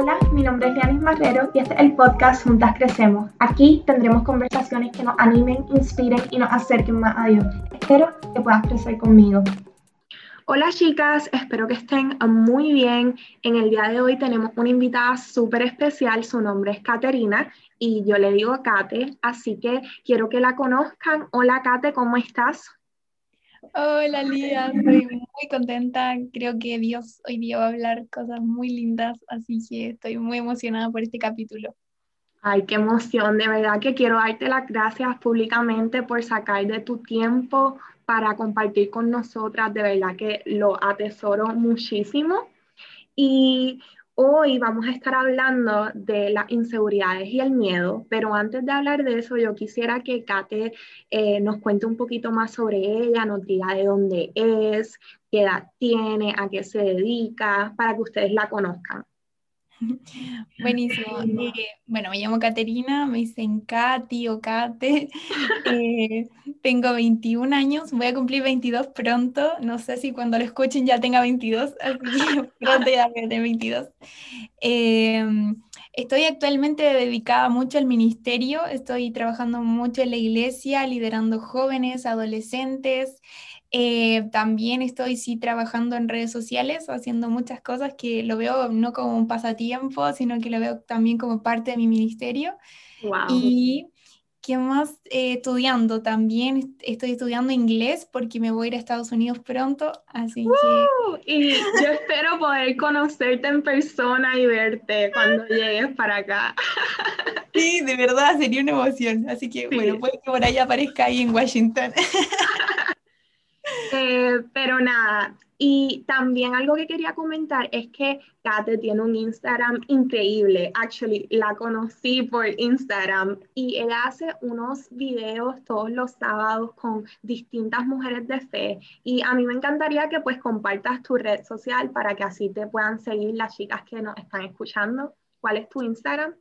Hola, mi nombre es Lianis Marrero y este es el podcast Juntas Crecemos. Aquí tendremos conversaciones que nos animen, inspiren y nos acerquen más a Dios. Espero que puedas crecer conmigo. Hola chicas, espero que estén muy bien. En el día de hoy tenemos una invitada súper especial, su nombre es Caterina y yo le digo Kate, así que quiero que la conozcan. Hola Kate, ¿cómo estás? Hola Lía, estoy muy contenta. Creo que Dios hoy día va a hablar cosas muy lindas, así que estoy muy emocionada por este capítulo. Ay, qué emoción, de verdad que quiero darte las gracias públicamente por sacar de tu tiempo para compartir con nosotras, de verdad que lo atesoro muchísimo. Y Hoy vamos a estar hablando de las inseguridades y el miedo, pero antes de hablar de eso, yo quisiera que Kate eh, nos cuente un poquito más sobre ella, nos diga de dónde es, qué edad tiene, a qué se dedica, para que ustedes la conozcan. Buenísimo. Eh, bueno, me llamo Caterina, me dicen Katy o Kate. Eh, tengo 21 años, voy a cumplir 22 pronto. No sé si cuando lo escuchen ya tenga 22, así que pronto ya voy a tener 22. Em, estoy actualmente dedicada mucho al ministerio, estoy trabajando mucho en la iglesia, liderando jóvenes, adolescentes. Eh, también estoy sí trabajando en redes sociales, haciendo muchas cosas que lo veo no como un pasatiempo, sino que lo veo también como parte de mi ministerio. Y ¿qué más? Eh, estudiando también, estoy estudiando inglés porque me voy a ir a Estados Unidos pronto, así que... Y yo espero poder conocerte en persona y verte cuando llegues para acá. Sí, de verdad, sería una emoción. Así que, bueno, puede que por ahí aparezca ahí en Washington. Eh, pero nada, y también algo que quería comentar es que Kate tiene un Instagram increíble. Actually, la conocí por Instagram y ella hace unos videos todos los sábados con distintas mujeres de fe. Y a mí me encantaría que pues compartas tu red social para que así te puedan seguir las chicas que nos están escuchando. ¿Cuál es tu Instagram?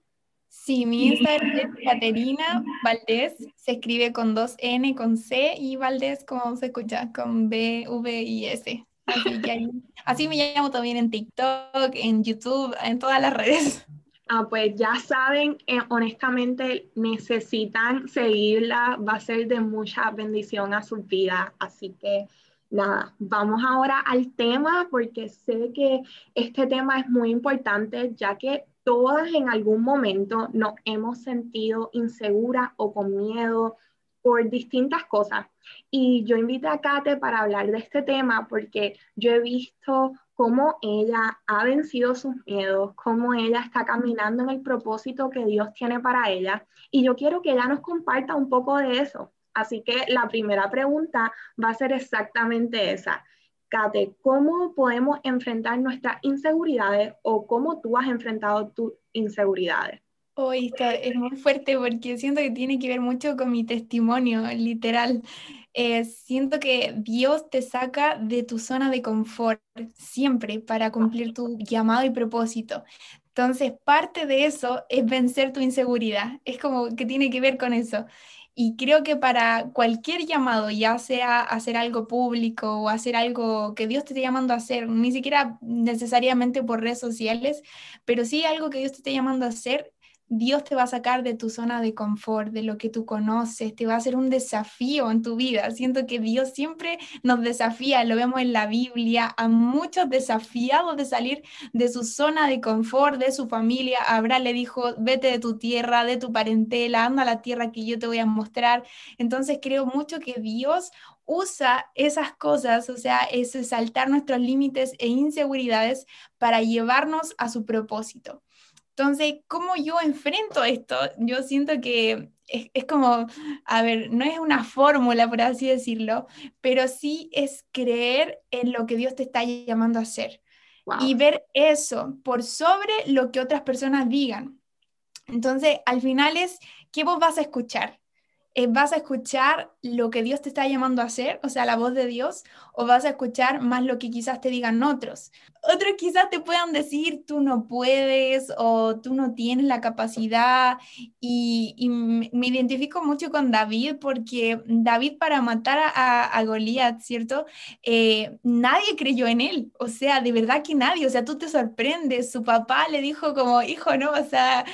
Sí, mi Instagram es Caterina Valdés, se escribe con dos N, con C y Valdés, como se escucha, con B, V y S. Así, que así me llamo también en TikTok, en YouTube, en todas las redes. Ah, pues ya saben, eh, honestamente necesitan seguirla, va a ser de mucha bendición a su vida, así que nada, vamos ahora al tema porque sé que este tema es muy importante ya que todas en algún momento nos hemos sentido inseguras o con miedo por distintas cosas. Y yo invité a Kate para hablar de este tema porque yo he visto cómo ella ha vencido sus miedos, cómo ella está caminando en el propósito que Dios tiene para ella. Y yo quiero que ella nos comparta un poco de eso. Así que la primera pregunta va a ser exactamente esa. Kate, ¿cómo podemos enfrentar nuestras inseguridades o cómo tú has enfrentado tus inseguridades? Hoy esto es muy fuerte porque siento que tiene que ver mucho con mi testimonio, literal. Eh, siento que Dios te saca de tu zona de confort siempre para cumplir tu llamado y propósito. Entonces, parte de eso es vencer tu inseguridad. Es como que tiene que ver con eso. Y creo que para cualquier llamado, ya sea hacer algo público o hacer algo que Dios te esté llamando a hacer, ni siquiera necesariamente por redes sociales, pero sí algo que Dios te esté llamando a hacer, Dios te va a sacar de tu zona de confort, de lo que tú conoces, te va a hacer un desafío en tu vida. Siento que Dios siempre nos desafía, lo vemos en la Biblia, a muchos desafiados de salir de su zona de confort, de su familia. Abraham le dijo, vete de tu tierra, de tu parentela, anda a la tierra que yo te voy a mostrar. Entonces creo mucho que Dios usa esas cosas, o sea, es saltar nuestros límites e inseguridades para llevarnos a su propósito. Entonces, ¿cómo yo enfrento esto? Yo siento que es, como, a ver, no es una fórmula, por así decirlo, pero sí es creer en lo que Dios te está llamando a hacer y ver eso por sobre lo que otras personas digan. Entonces, al final es, ¿qué vos vas a escuchar? Eh, ¿Vas a escuchar lo que Dios te está llamando a hacer, o sea, la voz de Dios, o vas a escuchar más lo que quizás te digan otros? Otros quizás te puedan decir, tú no puedes o tú no tienes la capacidad. Y, me identifico mucho con David porque David para matar a, a Goliat, ¿cierto? Eh, nadie creyó en él. O sea, de verdad que nadie. O sea, tú te sorprendes. Su papá le dijo como, hijo, no, o sea,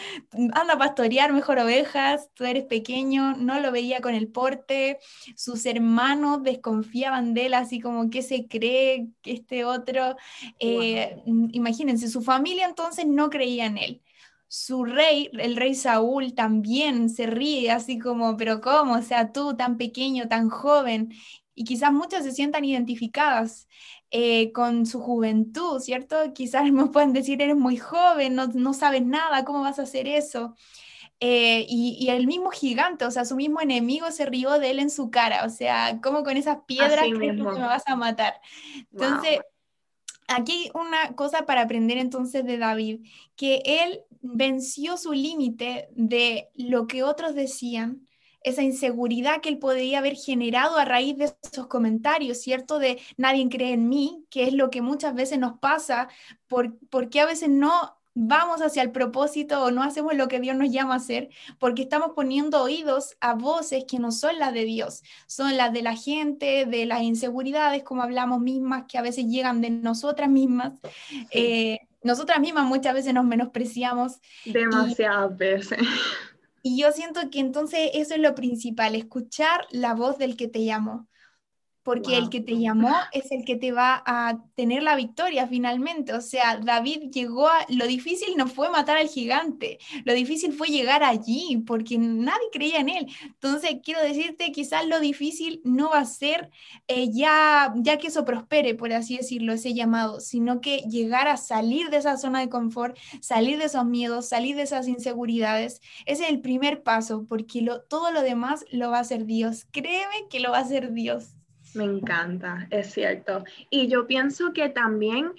anda a pastorear mejor ovejas, tú eres pequeño, no lo veía con el porte. Sus hermanos desconfiaban de él, así como, ¿qué se cree que este otro? Eh, imagínense, su familia entonces no creía en él. Su rey, el rey Saúl, también se ríe así como, pero ¿cómo? O sea, tú tan pequeño, tan joven, y quizás muchas se sientan identificadas eh, con su juventud, ¿cierto? Quizás me pueden decir, eres muy joven, no, no sabes nada, ¿cómo vas a hacer eso? Eh, y, el mismo gigante, o sea, su mismo enemigo se rió de él en su cara, o sea, ¿cómo con esas piedras crees que me vas a matar? Entonces, aquí una cosa para aprender entonces de David, que él venció su límite de lo que otros decían, esa inseguridad que él podría haber generado a raíz de esos comentarios, ¿cierto? De nadie cree en mí, que es lo que muchas veces nos pasa, por, porque a veces no vamos hacia el propósito o no hacemos lo que Dios nos llama a hacer, porque estamos poniendo oídos a voces que no son las de Dios, son las de la gente, de las inseguridades, como hablamos mismas, que a veces llegan de nosotras mismas. Eh, nosotras mismas muchas veces nos menospreciamos. Demasiadas veces. Y yo siento que entonces eso es lo principal, escuchar la voz del que te llamó porque el que te llamó es el que te va a tener la victoria finalmente. O sea, David llegó a... Lo difícil no fue matar al gigante, lo difícil fue llegar allí, porque nadie creía en él. Entonces, quiero decirte, quizás lo difícil no va a ser eh, ya, ya que eso prospere, por así decirlo, ese llamado, sino que llegar a salir de esa zona de confort, salir de esos miedos, salir de esas inseguridades. Ese es el primer paso, porque lo, todo lo demás lo va a hacer Dios. Créeme que lo va a hacer Dios. Me encanta, es cierto. Y yo pienso que también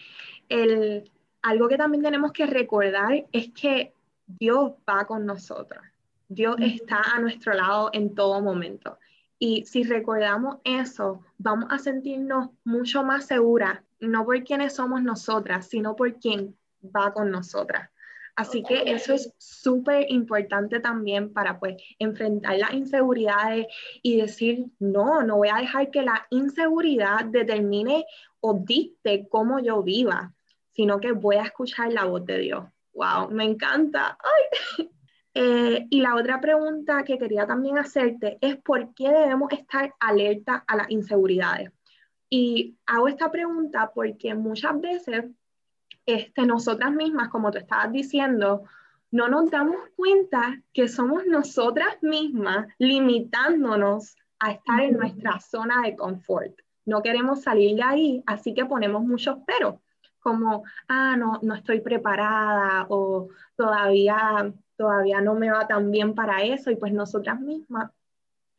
el, algo que también tenemos que recordar es que Dios va con nosotros. Dios está a nuestro lado en todo momento. Y si recordamos eso, vamos a sentirnos mucho más seguras, no por quienes somos nosotras, sino por quien va con nosotras. Así que eso es súper importante también para pues enfrentar las inseguridades y decir, no, no voy a dejar que la inseguridad determine o dicte cómo yo viva, sino que voy a escuchar la voz de Dios. ¡Wow! Me encanta. Eh, y la otra pregunta que quería también hacerte es por qué debemos estar alerta a las inseguridades. Y hago esta pregunta porque muchas veces este, nosotras mismas, como tú estabas diciendo, no nos damos cuenta que somos nosotras mismas limitándonos a estar en nuestra zona de confort. No queremos salir de ahí, así que ponemos muchos pero, como, ah, no, no estoy preparada o todavía, todavía no me va tan bien para eso y pues nosotras mismas,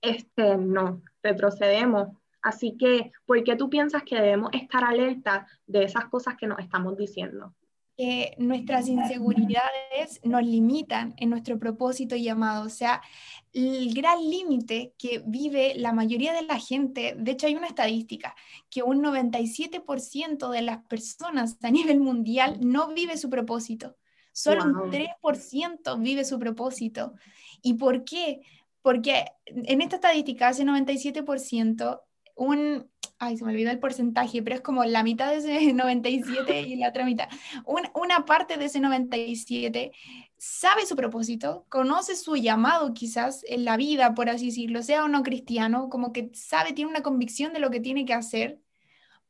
este, no, retrocedemos Así que, ¿por qué tú piensas que debemos estar alerta de esas cosas que nos estamos diciendo? Que nuestras inseguridades nos limitan en nuestro propósito y llamado. O sea, el gran límite que vive la mayoría de la gente, de hecho hay una estadística, que un 97% de las personas a nivel mundial no vive su propósito. Solo un 3% vive su propósito. ¿Y por qué? Porque en esta estadística, ese 97% un, ay, se me olvidó el porcentaje, pero es como la mitad de ese 97 y la otra mitad. una parte de ese 97 sabe su propósito, conoce su llamado quizás en la vida, por así decirlo, sea o no cristiano, como que sabe, tiene una convicción de lo que tiene que hacer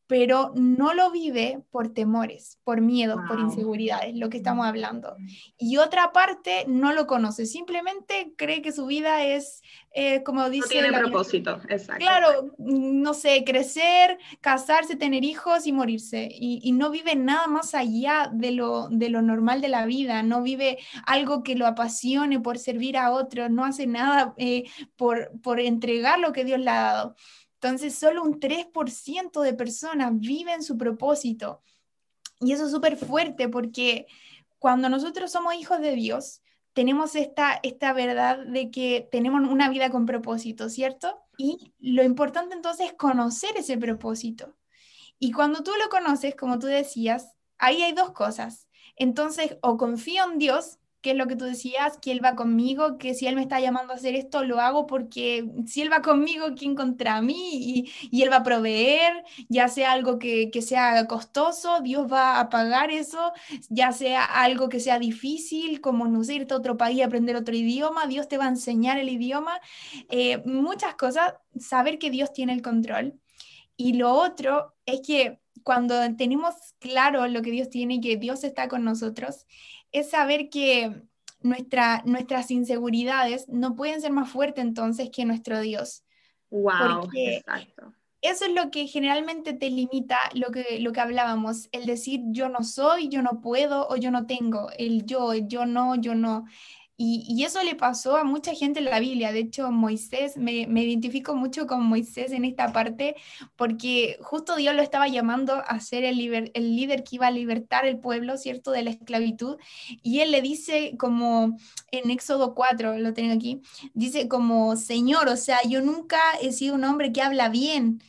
pero no lo vive por temores, por miedos, por inseguridades, lo que estamos hablando. Y otra parte no lo conoce, simplemente cree que su vida es, eh, como dice... No tiene propósito, exacto. Claro, no sé, crecer, casarse, tener hijos y morirse. Y, no vive nada más allá de lo, de lo normal de la vida, no vive algo que lo apasione por servir a otros, no hace nada eh, por, por entregar lo que Dios le ha dado. Entonces, solo un 3% de personas viven su propósito. Y eso es súper fuerte porque cuando nosotros somos hijos de Dios, tenemos esta, esta verdad de que tenemos una vida con propósito, ¿cierto? Y lo importante entonces es conocer ese propósito. Y cuando tú lo conoces, como tú decías, ahí hay dos cosas. Entonces, o confío en Dios que es lo que tú decías, que Él va conmigo, que si Él me está llamando a hacer esto, lo hago porque si Él va conmigo, ¿quién contra mí? Y, Él va a proveer, ya sea algo que, que, sea costoso, Dios va a pagar eso, ya sea algo que sea difícil, como no sé, irte a otro país a aprender otro idioma, Dios te va a enseñar el idioma, eh, muchas cosas, saber que Dios tiene el control. Y lo otro es que cuando tenemos claro lo que Dios tiene y que Dios está con nosotros, es saber que nuestra, nuestras inseguridades no pueden ser más fuertes entonces que nuestro Dios. Wow, exacto. Eso es lo que generalmente te limita lo que, lo que hablábamos, el decir yo no soy, yo no puedo o yo no tengo, el yo, el yo no, yo no. Y, eso le pasó a mucha gente en la Biblia. De hecho, Moisés, me, identifico mucho con Moisés en esta parte, porque justo Dios lo estaba llamando a ser el, el líder que iba a libertar el pueblo, ¿cierto?, de la esclavitud. Y él le dice como en Éxodo 4, lo tengo aquí, dice como, Señor, o sea, yo nunca he sido un hombre que habla bien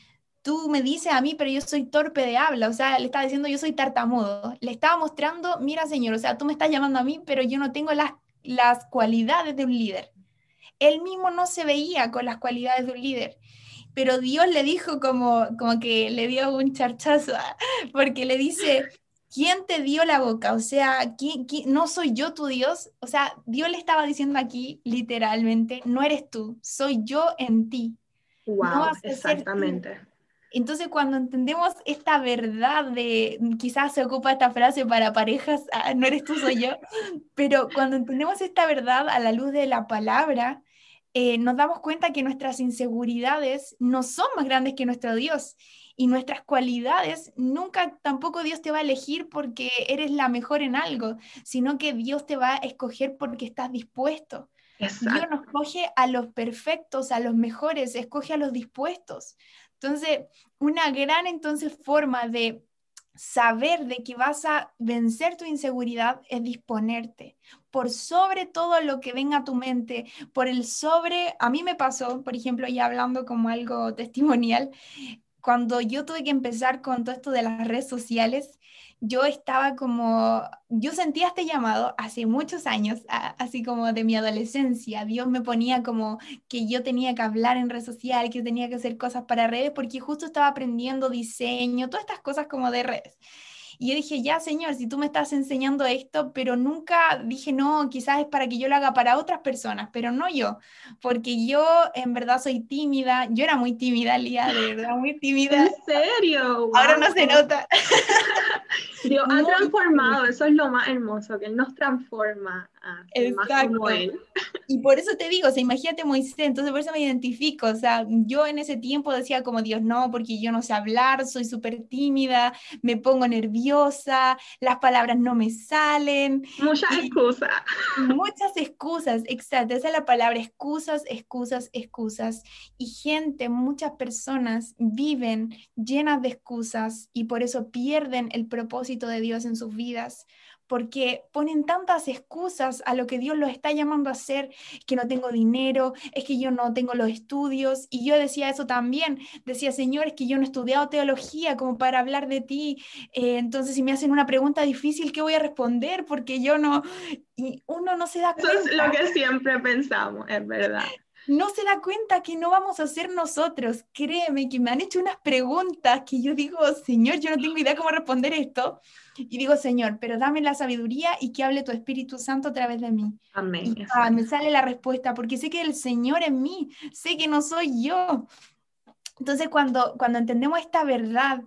tú me dices a mí, pero yo soy torpe de habla, o sea, le estaba diciendo yo soy tartamudo, le estaba mostrando, mira señor, o sea, tú me estás llamando a mí, pero yo no tengo las las cualidades de un líder. Él mismo no se veía con las cualidades de un líder, pero Dios le dijo como, como que le dio un charchazo, porque le dice, ¿quién te dio la boca? O sea, ¿quién, no soy yo tu Dios? O sea, Dios le estaba diciendo aquí literalmente, no eres tú, soy yo en ti. Wow, exactamente. Entonces, cuando entendemos esta verdad de, quizás se ocupa esta frase para parejas, ah, no eres tú, soy yo, pero cuando entendemos esta verdad a la luz de la palabra, eh, nos damos cuenta que nuestras inseguridades no son más grandes que nuestro Dios y nuestras cualidades, nunca tampoco Dios te va a elegir porque eres la mejor en algo, sino que Dios te va a escoger porque estás dispuesto. Dios no escoge a los perfectos, a los mejores, escoge a los dispuestos. Entonces, una gran entonces forma de saber de que vas a vencer tu inseguridad es disponerte por sobre todo lo que venga a tu mente, por el sobre, a mí me pasó, por ejemplo, ya hablando como algo testimonial, cuando yo tuve que empezar con todo esto de las redes sociales, yo estaba como, yo sentía este llamado hace muchos años, así como de mi adolescencia. Dios me ponía como que yo tenía que hablar en red social, que yo tenía que hacer cosas para redes, porque justo estaba aprendiendo diseño, todas estas cosas como de redes. Y yo dije, ya, Señor, si tú me estás enseñando esto, pero nunca dije, no, quizás es para que yo lo haga para otras personas, pero no yo, porque yo en verdad soy tímida, yo era muy tímida, Lía, de verdad, muy tímida. ¿En serio? Ahora no se nota. Dios ha transformado, eso es lo más hermoso, que Él nos transforma Exacto. Y por eso te digo, o sea, imagínate Moisés, entonces por eso me identifico, o sea, yo en ese tiempo decía como Dios, no, porque yo no sé hablar, soy súper tímida, me pongo nerviosa, las palabras no me salen. Muchas excusas. Muchas excusas, exacto, esa es la palabra, excusas, excusas, excusas. Y gente, muchas personas viven llenas de excusas y por eso pierden el propósito de Dios en sus vidas porque ponen tantas excusas a lo que Dios los está llamando a hacer, que no tengo dinero, es que yo no tengo los estudios. Y yo decía eso también, decía, Señor, es que yo no he estudiado teología como para hablar de ti. Eh, entonces, si me hacen una pregunta difícil, ¿qué voy a responder? Porque yo no, y uno no se da cuenta. Eso es lo que siempre pensamos, es verdad no se da cuenta que no vamos a ser nosotros. Créeme que me han hecho unas preguntas que yo digo, Señor, yo no tengo idea cómo responder esto. Y digo, Señor, pero dame la sabiduría y que hable tu Espíritu Santo a través de mí. Amén. Y, ah, me sale la respuesta, porque sé que el Señor en mí, sé que no soy yo. Entonces, cuando, cuando entendemos esta verdad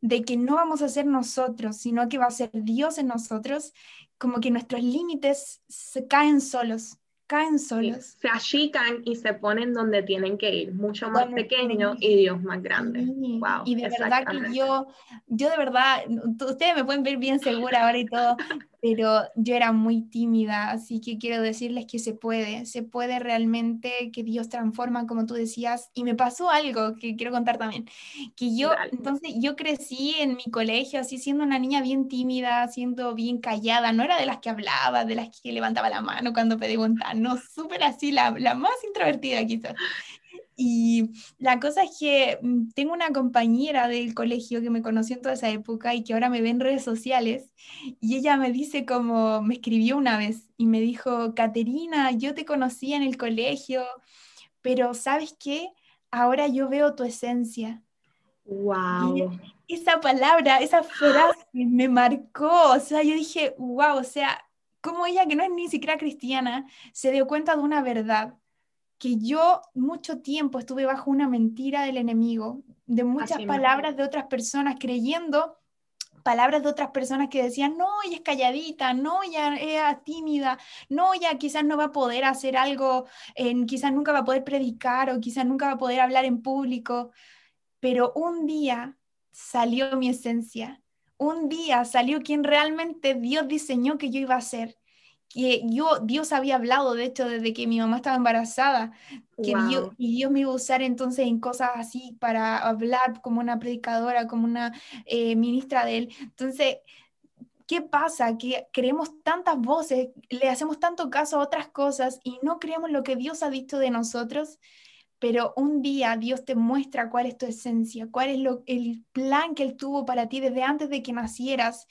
de que no vamos a ser nosotros, sino que va a ser Dios en nosotros, como que nuestros límites se caen solos caen solos. se achican y se ponen donde tienen que ir, mucho más pequeño y Dios más grande. Wow, y de verdad que yo, yo de verdad, ustedes me pueden ver bien segura ahora y todo, pero yo era muy tímida, así que quiero decirles que se puede, se puede realmente que Dios transforma, como tú decías, y me pasó algo que quiero contar también, que yo, entonces yo crecí en mi colegio así siendo una niña bien tímida, siendo bien callada, no era de las que hablaba, de las que levantaba la mano cuando preguntaban, no, súper así, la, la más introvertida quizás. Y la cosa es que mm, tengo una compañera del colegio que me conoció en toda esa época y que ahora me ve en redes sociales y ella me dice como, me escribió una vez y me dijo, Caterina, yo te conocí en el colegio, pero ¿sabes qué? Ahora yo veo tu esencia. Wow. esa palabra, esa frase me marcó, o sea, yo dije, wow, o sea, como ella que no es ni siquiera cristiana, se dio cuenta de una verdad que yo mucho tiempo estuve bajo una mentira del enemigo, de muchas palabras de otras personas, creyendo palabras de otras personas que decían, no, ella es calladita, no, ella es tímida, no, ella quizás no va a poder hacer algo, en, quizás nunca va a poder predicar o quizás nunca va a poder hablar en público, pero un día salió mi esencia, un día salió quien realmente Dios diseñó que yo iba a ser que yo, Dios había hablado, de hecho, desde que mi mamá estaba embarazada, que Dios, y Dios me iba a usar entonces en cosas así para hablar como una predicadora, como una eh, ministra de él. Entonces, ¿qué pasa? Que creemos tantas voces, le hacemos tanto caso a otras cosas y no creemos lo que Dios ha dicho de nosotros, pero un día Dios te muestra cuál es tu esencia, cuál es lo, el plan que Él tuvo para ti desde antes de que nacieras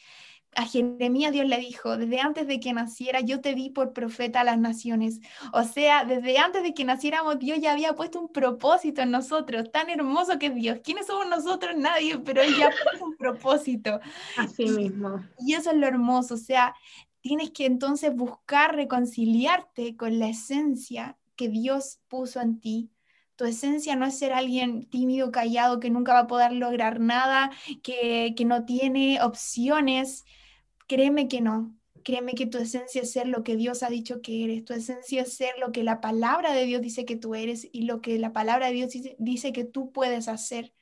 a Jeremías Dios le dijo, desde antes de que naciera yo te di por profeta a las naciones. O sea, desde antes de que naciéramos Dios ya había puesto un propósito en nosotros, tan hermoso que es Dios. ¿Quiénes somos nosotros? Nadie, pero Él ya puso un propósito. Así mismo. Y eso es lo hermoso, o sea, tienes que entonces buscar reconciliarte con la esencia que Dios puso en ti. Tu esencia no es ser alguien tímido, callado, que nunca va a poder lograr nada, que, que no tiene opciones, Créeme que no. Créeme que tu esencia es ser lo que Dios ha dicho que eres. Tu esencia es ser lo que la palabra de Dios dice que tú eres y lo que la palabra de Dios dice, que tú puedes hacer.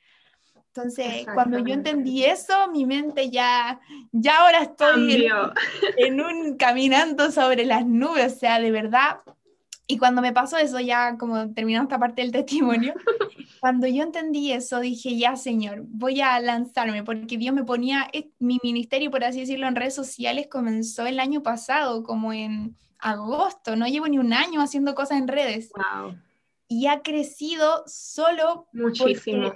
Entonces, cuando yo entendí eso, mi mente ya, ya ahora estoy en, un caminando sobre las nubes, o sea, de verdad, y cuando me pasó eso, ya como terminando esta parte del testimonio, cuando yo entendí eso, dije, ya Señor, voy a lanzarme, porque Dios me ponía, mi ministerio, por así decirlo, en redes sociales comenzó el año pasado, como en agosto, no llevo ni un año haciendo cosas en redes. Wow. Y ha crecido solo Muchísimo.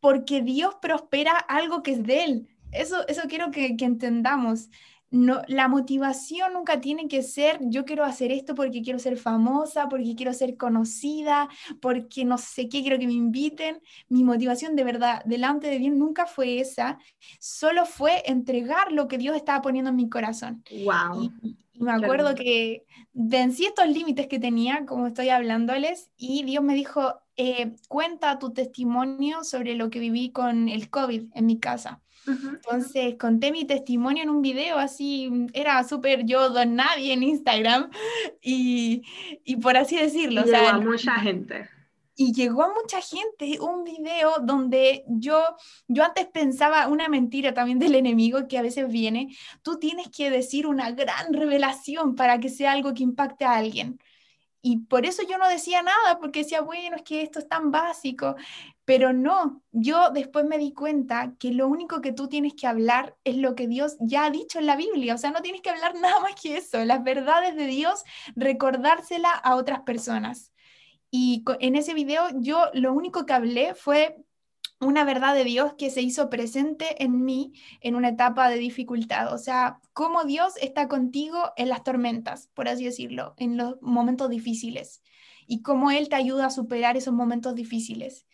Porque, Dios prospera algo que es de Él. Eso, eso quiero que, que entendamos no, la motivación nunca tiene que ser yo quiero hacer esto porque quiero ser famosa, porque quiero ser conocida, porque no sé qué, quiero que me inviten. Mi motivación de verdad delante de Dios nunca fue esa, solo fue entregar lo que Dios estaba poniendo en mi corazón. Wow. Y, me acuerdo que vencí estos límites que tenía, como estoy hablándoles, y Dios me dijo, eh, cuenta tu testimonio sobre lo que viví con el COVID en mi casa. Entonces conté mi testimonio en un video así, era súper yo don nadie en Instagram y, y por así decirlo. Y llegó a mucha gente. Y llegó a mucha gente un video donde yo, yo antes pensaba una mentira también del enemigo que a veces viene, tú tienes que decir una gran revelación para que sea algo que impacte a alguien. Y por eso yo no decía nada, porque decía, bueno, es que esto es tan básico. Pero no, yo después me di cuenta que lo único que tú tienes que hablar es lo que Dios ya ha dicho en la Biblia. O sea, no tienes que hablar nada más que eso. Las verdades de Dios, recordársela a otras personas. Y en ese video yo lo único que hablé fue una verdad de Dios que se hizo presente en mí en una etapa de dificultad. O sea, cómo Dios está contigo en las tormentas, por así decirlo, en los momentos difíciles. Y cómo Él te ayuda a superar esos momentos difíciles.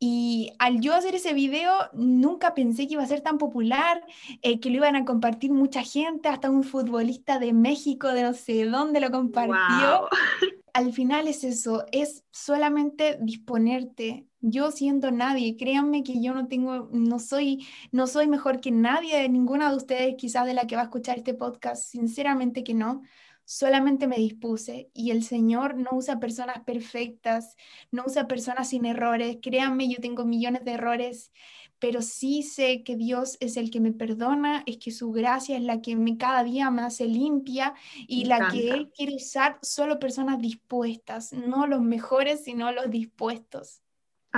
Y al yo hacer ese video, nunca pensé que iba a ser tan popular, eh, que lo iban a compartir mucha gente, hasta un futbolista de México, de no sé dónde lo compartió. Al final es eso, es solamente disponerte yo siendo nadie, créanme que yo no tengo, no soy, no soy mejor que nadie, de ninguna de ustedes quizás de la que va a escuchar este podcast, sinceramente que no, solamente me dispuse y el Señor no usa personas perfectas, no usa personas sin errores, créanme, yo tengo millones de errores, pero sí sé que Dios es el que me perdona, es que su gracia es la que me, cada día me hace limpia y la que Él quiere usar solo personas dispuestas, no los mejores, sino los dispuestos.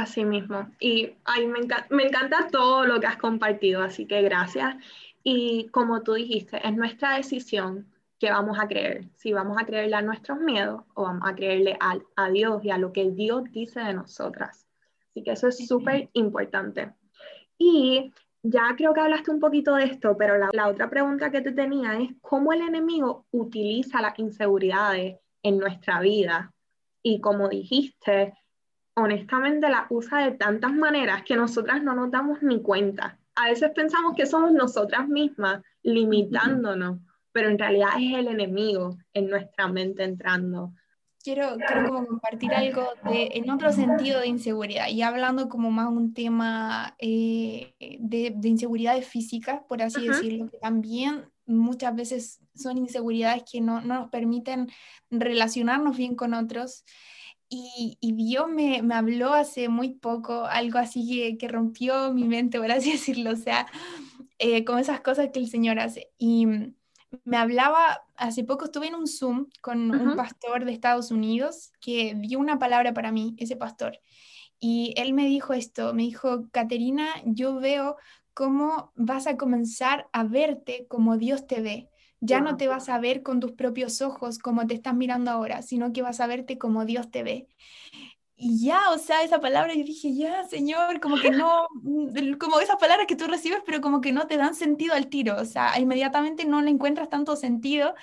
Así mismo. Y ay, me, me encanta todo lo que has compartido, así que gracias. Y como tú dijiste, es nuestra decisión ¿qué vamos a creer? Si vamos a creerle a nuestros miedos o vamos a creerle a, a Dios y a lo que Dios dice de nosotras. Así que eso es súper importante. Y ya creo que hablaste un poquito de esto, pero la, la, otra pregunta que te tenía es cómo el enemigo utiliza las inseguridades en nuestra vida. Y como dijiste, honestamente la usa de tantas maneras que nosotras no nos damos ni cuenta. A veces pensamos que somos nosotras mismas limitándonos, pero en realidad es el enemigo en nuestra mente entrando. Quiero, quiero como compartir algo de, en otro sentido de inseguridad, y hablando como más un tema eh, de, de, inseguridades físicas, por así decirlo, que también muchas veces son inseguridades que no, no, nos permiten relacionarnos bien con otros. Y, y Dios me, me, habló hace muy poco, algo así que, que, rompió mi mente, por así decirlo, o sea, eh, con esas cosas que el Señor hace. Y me hablaba, hace poco estuve en un Zoom con un pastor de Estados Unidos que dio una palabra para mí, ese pastor. Y él me dijo esto, me dijo, Caterina, yo veo cómo vas a comenzar a verte como Dios te ve. Ya no te vas a ver con tus propios ojos como te estás mirando ahora, sino que vas a verte como Dios te ve. Y ya, o sea, esa palabra yo dije, ya, Señor, como que no, mm, como esas palabras que tú recibes, pero como que no te dan sentido al tiro, o sea, inmediatamente no le encuentras tanto sentido,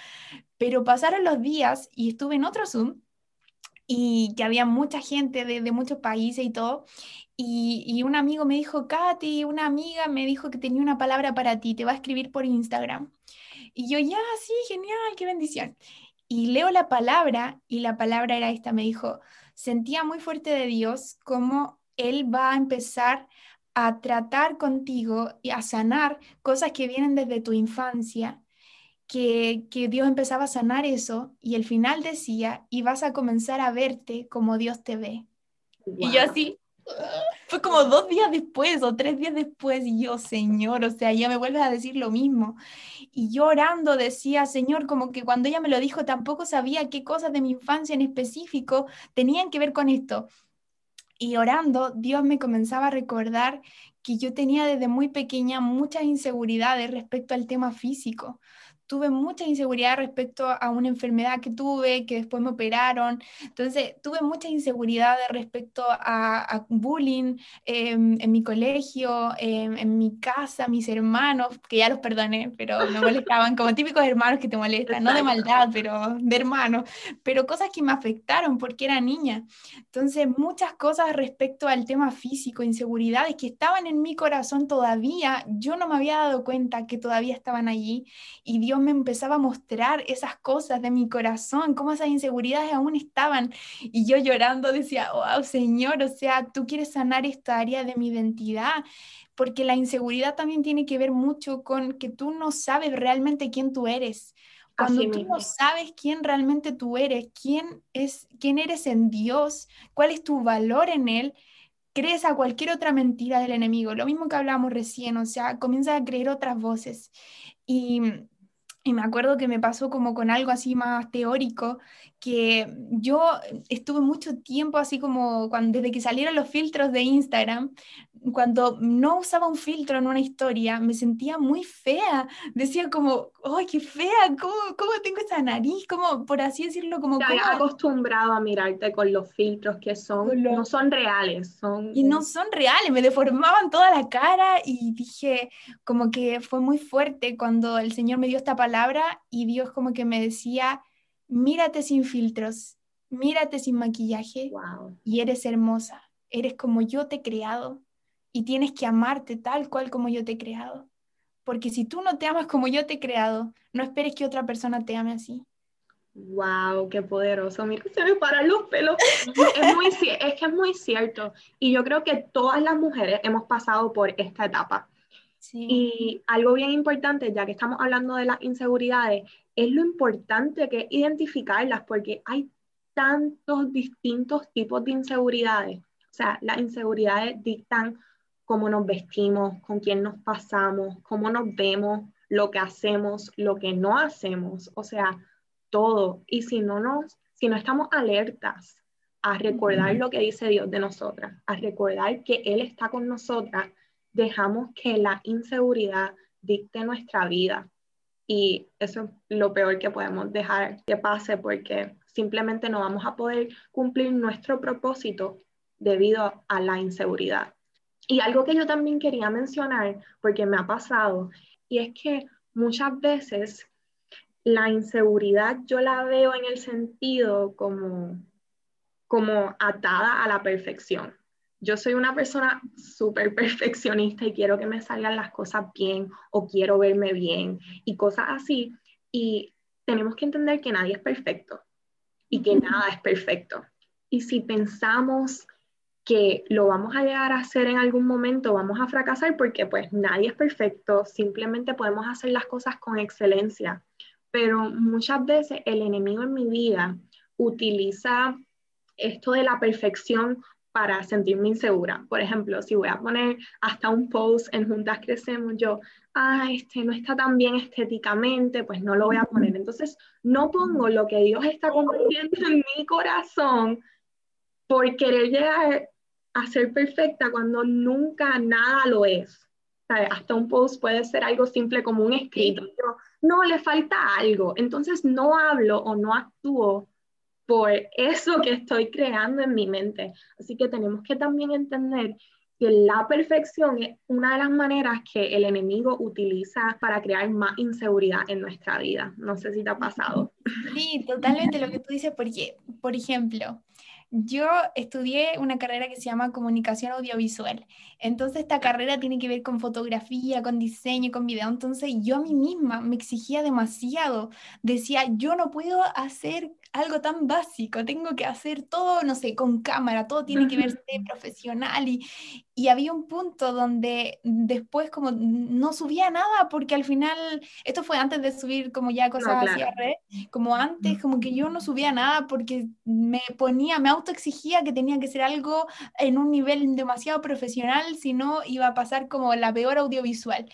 pero pasaron los días y estuve en otro Zoom y que había mucha gente de, de muchos países y todo, y, y, un amigo me dijo, Katy, una amiga me dijo que tenía una palabra para ti, te va a escribir por Instagram. Y yo, ya, sí, genial, qué bendición. Y leo la palabra y la palabra era esta, me dijo, sentía muy fuerte de Dios cómo Él va a empezar a tratar contigo y a sanar cosas que vienen desde tu infancia, que, que Dios empezaba a sanar eso y el final decía, y vas a comenzar a verte como Dios te ve. Y yo así, fue como dos días después o tres días después y yo, Señor, o sea, ya me vuelves a decir lo mismo. Y yo orando decía, Señor, como que cuando ella me lo dijo tampoco sabía qué cosas de mi infancia en específico tenían que ver con esto. Y orando, Dios me comenzaba a recordar que yo tenía desde muy pequeña muchas inseguridades respecto al tema físico tuve mucha inseguridad respecto a una enfermedad que tuve, que después me operaron. Entonces, tuve mucha inseguridad respecto a, bullying em, en mi colegio, em, en mi casa, mis hermanos, que ya los perdoné, pero me molestaban, como típicos hermanos que te molestan, no de maldad, pero de hermanos, pero cosas que me afectaron porque era niña. Entonces, muchas cosas respecto al tema físico, inseguridades que estaban en mi corazón todavía, yo no me había dado cuenta que todavía estaban allí y Dios me empezaba a mostrar esas cosas de mi corazón, cómo esas inseguridades aún estaban. Y yo llorando decía, wow, Señor, o sea, tú quieres sanar esta área de mi identidad, porque la inseguridad también tiene que ver mucho con que tú no sabes realmente quién tú eres. Cuando tú no sabes quién realmente tú eres, quién, es, quién eres en Dios, cuál es tu valor en Él, crees a cualquier otra mentira del enemigo. Lo mismo que hablamos recién, o sea, comienzas a creer otras voces. Y y me acuerdo que me pasó como con algo así más teórico, que yo estuve mucho tiempo así como cuando, desde que salieron los filtros de Instagram, cuando no usaba un filtro en una historia, me sentía muy fea. Decía como, ¡ay, qué fea! ¿Cómo, ¿Cómo, tengo esa nariz? como por así decirlo, como... Te acostumbrado a mirarte con los filtros que son, no son reales. Son... Y no son reales, me deformaban toda la cara y dije, como que fue muy fuerte cuando el Señor me dio esta palabra y Dios como que me decía, mírate sin filtros, mírate sin maquillaje y eres hermosa, eres como yo te he creado y tienes que amarte tal cual como yo te he creado. Porque si tú no te amas como yo te he creado, no esperes que otra persona te ame así. Wow, qué poderoso. Mira, se me paran los pelos. es, muy, es que es muy cierto. Y yo creo que todas las mujeres hemos pasado por esta etapa. Y algo bien importante, ya que estamos hablando de las inseguridades, es lo importante que es identificarlas, porque hay tantos distintos tipos de inseguridades. O sea, las inseguridades dictan cómo nos vestimos, con quién nos pasamos, cómo nos vemos, lo que hacemos, lo que no hacemos, o sea, todo. Y si no nos, si no estamos alertas a recordar lo que dice Dios de nosotras, a recordar que Él está con nosotras, dejamos que la inseguridad dicte nuestra vida. Y eso es lo peor que podemos dejar que pase porque simplemente no vamos a poder cumplir nuestro propósito debido a la inseguridad. Y algo que yo también quería mencionar, porque me ha pasado, y es que muchas veces la inseguridad yo la veo en el sentido como, como atada a la perfección. Yo soy una persona súper perfeccionista y quiero que me salgan las cosas bien o quiero verme bien y cosas así. Y tenemos que entender que nadie es perfecto y que nada es perfecto. Y si pensamos que lo vamos a llegar a hacer en algún momento, vamos a fracasar porque pues nadie es perfecto, simplemente podemos hacer las cosas con excelencia. Pero muchas veces el enemigo en mi vida utiliza esto de la perfección para sentirme insegura. Por ejemplo, si voy a poner hasta un post en Juntas Crecemos, yo, ah, este no está tan bien estéticamente, pues no lo voy a poner. Entonces, no pongo lo que Dios está compartiendo en mi corazón por querer llegar a ser perfecta cuando nunca nada lo es. Hasta un post puede ser algo simple como un escrito. Pero no, le falta algo. Entonces no hablo o no actúo por eso que estoy creando en mi mente. Así que tenemos que también entender que la perfección es una de las maneras que el enemigo utiliza para crear más inseguridad en nuestra vida. No sé si te ha pasado. Sí, totalmente lo que tú dices, porque, por ejemplo, yo estudié una carrera que se llama comunicación audiovisual. Entonces esta carrera tiene que ver con fotografía, con diseño, con video. Entonces yo a mí misma me exigía demasiado. Decía, yo no puedo hacer algo tan básico, tengo que hacer todo, no sé, con cámara, todo tiene que verse profesional y, y había un punto donde después como no subía nada porque al final, esto fue antes de subir como ya cosas así a red, como antes, como que yo no subía nada porque me ponía, me autoexigía que tenía que ser algo en un nivel demasiado profesional, si no iba a pasar como la peor audiovisual.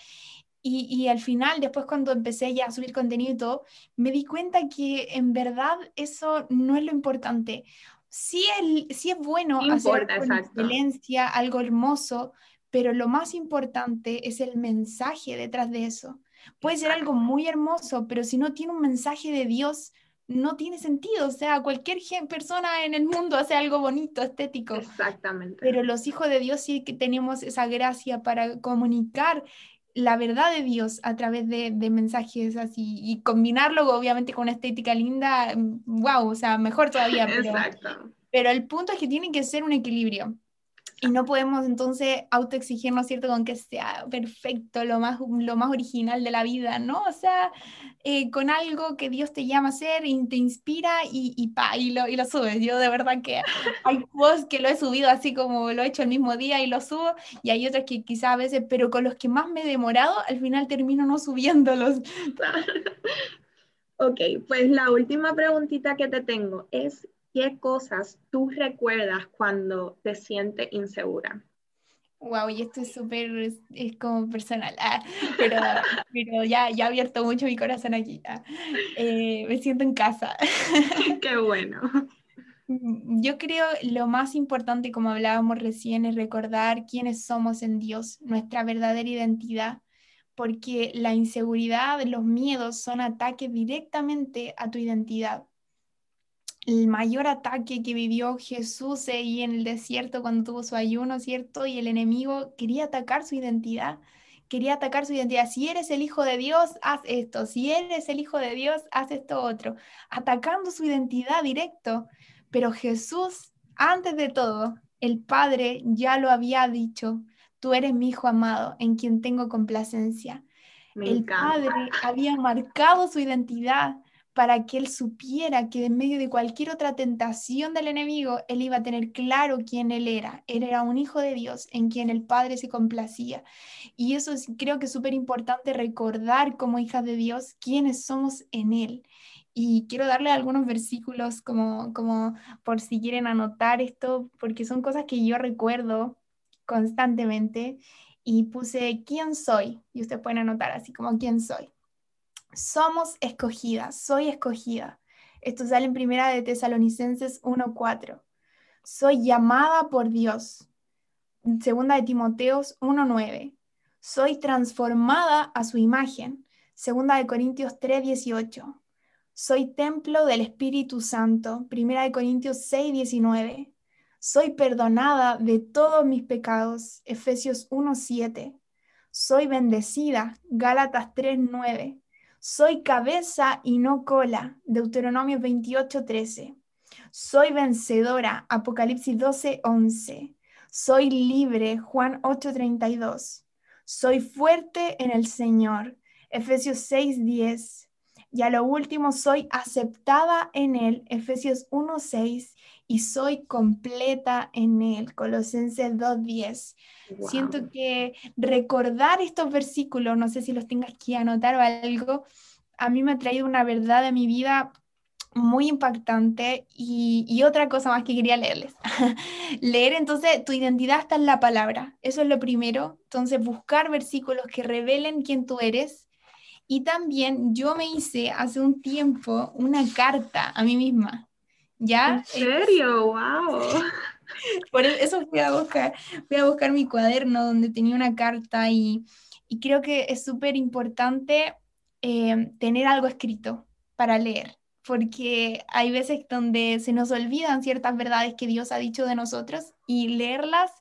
Y, y, al final, después cuando empecé ya a subir contenido y todo, me di cuenta que en verdad eso no es lo importante. Sí, el, sí es bueno hacer con excelencia algo hermoso, pero lo más importante es el mensaje detrás de eso. Puede ser algo muy hermoso, pero si no tiene un mensaje de Dios, no tiene sentido. O sea, cualquier persona en el mundo hace algo bonito, estético. Exactamente. Pero los hijos de Dios sí que tenemos esa gracia para comunicar la verdad de Dios a través de, mensajes así y combinarlo obviamente con una estética linda, wow, o sea, mejor todavía. Exacto. Pero el punto es que tiene que ser un equilibrio. Y no podemos entonces autoexigirnos, ¿cierto?, con que sea perfecto, lo más, lo más original de la vida, ¿no? O sea, eh, con algo que Dios te llama a hacer y te inspira y, y, pa, y, lo, y lo subes. Yo de verdad que hay posts que lo he subido así como lo he hecho el mismo día y lo subo, y hay otros que quizás a veces, pero con los que más me he demorado, al final termino no subiéndolos. Ok, pues la última preguntita que te tengo es, ¿qué cosas tú recuerdas cuando te sientes insegura? Wow, y esto es súper, es, como personal, ah, pero, pero ya, ya he abierto mucho mi corazón aquí. Ah. Eh, me siento en casa. Qué bueno. Yo creo lo más importante, como hablábamos recién, es recordar quiénes somos en Dios, nuestra verdadera identidad, porque la inseguridad, los miedos son ataques directamente a tu identidad el mayor ataque que vivió Jesús ahí en el desierto cuando tuvo su ayuno, ¿cierto? Y el enemigo quería atacar su identidad, quería atacar su identidad. Si eres el hijo de Dios, haz esto. Si eres el hijo de Dios, haz esto otro. Atacando su identidad directo. Pero Jesús, antes de todo, el Padre ya lo había dicho. Tú eres mi hijo amado, en quien tengo complacencia. el Padre había marcado su identidad para que él supiera que en medio de cualquier otra tentación del enemigo, él iba a tener claro quién él era. Él era un hijo de Dios en quien el Padre se complacía. Y eso creo que es súper importante recordar como hijas de Dios quiénes somos en él. Y quiero darle algunos versículos como, como por si quieren anotar esto, porque son cosas que yo recuerdo constantemente. Y puse, ¿quién soy? Y ustedes pueden anotar así como, ¿quién soy? Somos escogidas, soy escogida. Esto sale en primera de Tesalonicenses 1.4. Soy llamada por Dios. Segunda de Timoteos 1.9. Soy transformada a su imagen. Segunda de Corintios 3, 18. Soy templo del Espíritu Santo. Primera de Corintios 6, 19. Soy perdonada de todos mis pecados. Efesios 1, 7. Soy bendecida. Gálatas 3, 9. Soy cabeza y no cola. Deuteronomio 28, 13. Soy vencedora. Apocalipsis 12, 11. Soy libre. Juan 8, 32. Soy fuerte en el Señor. Efesios 6, 10. Y a lo último, soy aceptada en Él, Efesios 1.6, y soy completa en Él, Colosenses 2.10. Siento que recordar estos versículos, no sé si los tengas que anotar o algo, a mí me ha traído una verdad de mi vida muy impactante y, y, otra cosa más que quería leerles. Leer entonces tu identidad está en la palabra, eso es lo primero. Entonces buscar versículos que revelen quién tú eres y también yo me hice hace un tiempo una carta a mí misma. ¿Ya? ¿En serio? ¡Wow! Por eso fui a buscar, fui a buscar mi cuaderno donde tenía una carta y, y creo que es súper importante eh, tener algo escrito para leer, porque hay veces donde se nos olvidan ciertas verdades que Dios ha dicho de nosotros y leerlas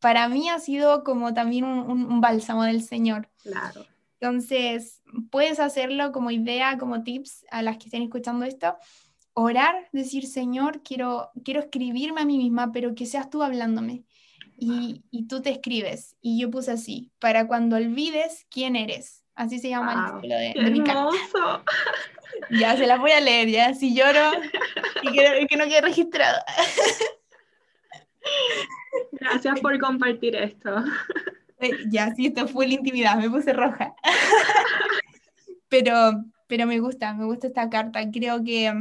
para mí ha sido como también un, un bálsamo del Señor. Claro. Entonces, puedes hacerlo como idea, como tips a las que estén escuchando esto. Orar, decir, Señor, quiero, quiero escribirme a mí misma, pero que seas tú hablándome. Y, y tú te escribes. Y yo puse así, para cuando olvides quién eres. Así se llama el título de, de mi carta. Ya, se la voy a leer, ya. Si lloro y que, que no quede registrado. Gracias por compartir esto. Ya, sí, esto fue la intimidad, me puse roja. pero, pero me gusta, me gusta esta carta, creo que,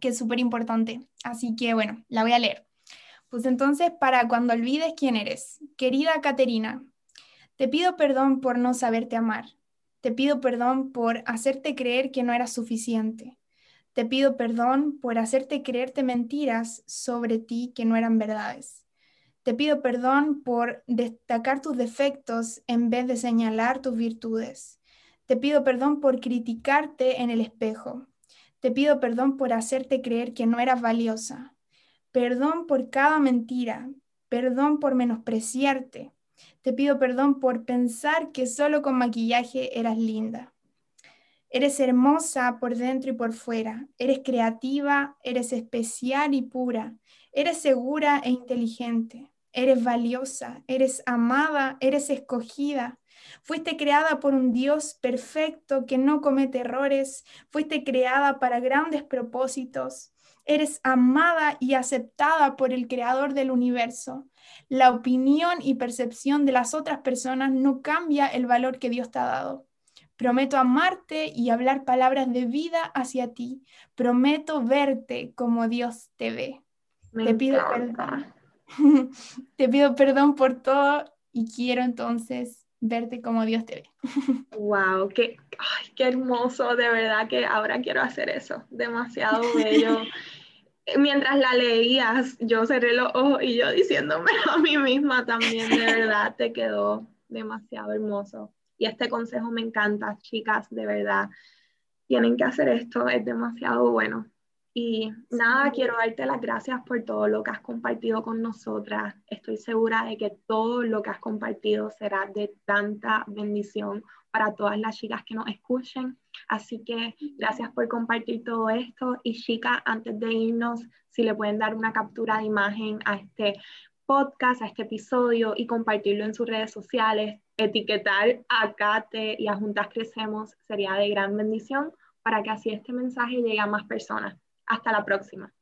que es súper importante. Así que bueno, la voy a leer. Pues entonces, para cuando olvides quién eres, querida Caterina, te pido perdón por no saberte amar. Te pido perdón por hacerte creer que no eras suficiente. Te pido perdón por hacerte creerte mentiras sobre ti que no eran verdades. Te pido perdón por destacar tus defectos en vez de señalar tus virtudes. Te pido perdón por criticarte en el espejo. Te pido perdón por hacerte creer que no eras valiosa. Perdón por cada mentira. Perdón por menospreciarte. Te pido perdón por pensar que solo con maquillaje eras linda. Eres hermosa por dentro y por fuera. Eres creativa, eres especial y pura. Eres segura e inteligente eres valiosa, eres amada, eres escogida. Fuiste creada por un Dios perfecto que no comete errores. Fuiste creada para grandes propósitos. Eres amada y aceptada por el Creador del universo. La opinión y percepción de las otras personas no cambia el valor que Dios te ha dado. Prometo amarte y hablar palabras de vida hacia ti. Prometo verte como Dios te ve. te pido perdón te pido perdón por todo y quiero entonces verte como Dios te ve. Wow, qué, qué hermoso, de verdad que ahora quiero hacer eso, demasiado bello. Mientras la leías, yo cerré los ojos y yo diciéndome a mí misma también, de verdad, te quedó demasiado hermoso. Y este consejo me encanta, chicas, de verdad. Tienen que hacer esto, es demasiado bueno. Y nada, quiero darte las gracias por todo lo que has compartido con nosotras. Estoy segura de que todo lo que has compartido será de tanta bendición para todas las chicas que nos escuchen. Así que gracias por compartir todo esto. Y chicas, antes de irnos, si le pueden dar una captura de imagen a este podcast, a este episodio y compartirlo en sus redes sociales, etiquetar a Kate y a Juntas Crecemos sería de gran bendición para que así este mensaje llegue a más personas. Hasta la próxima.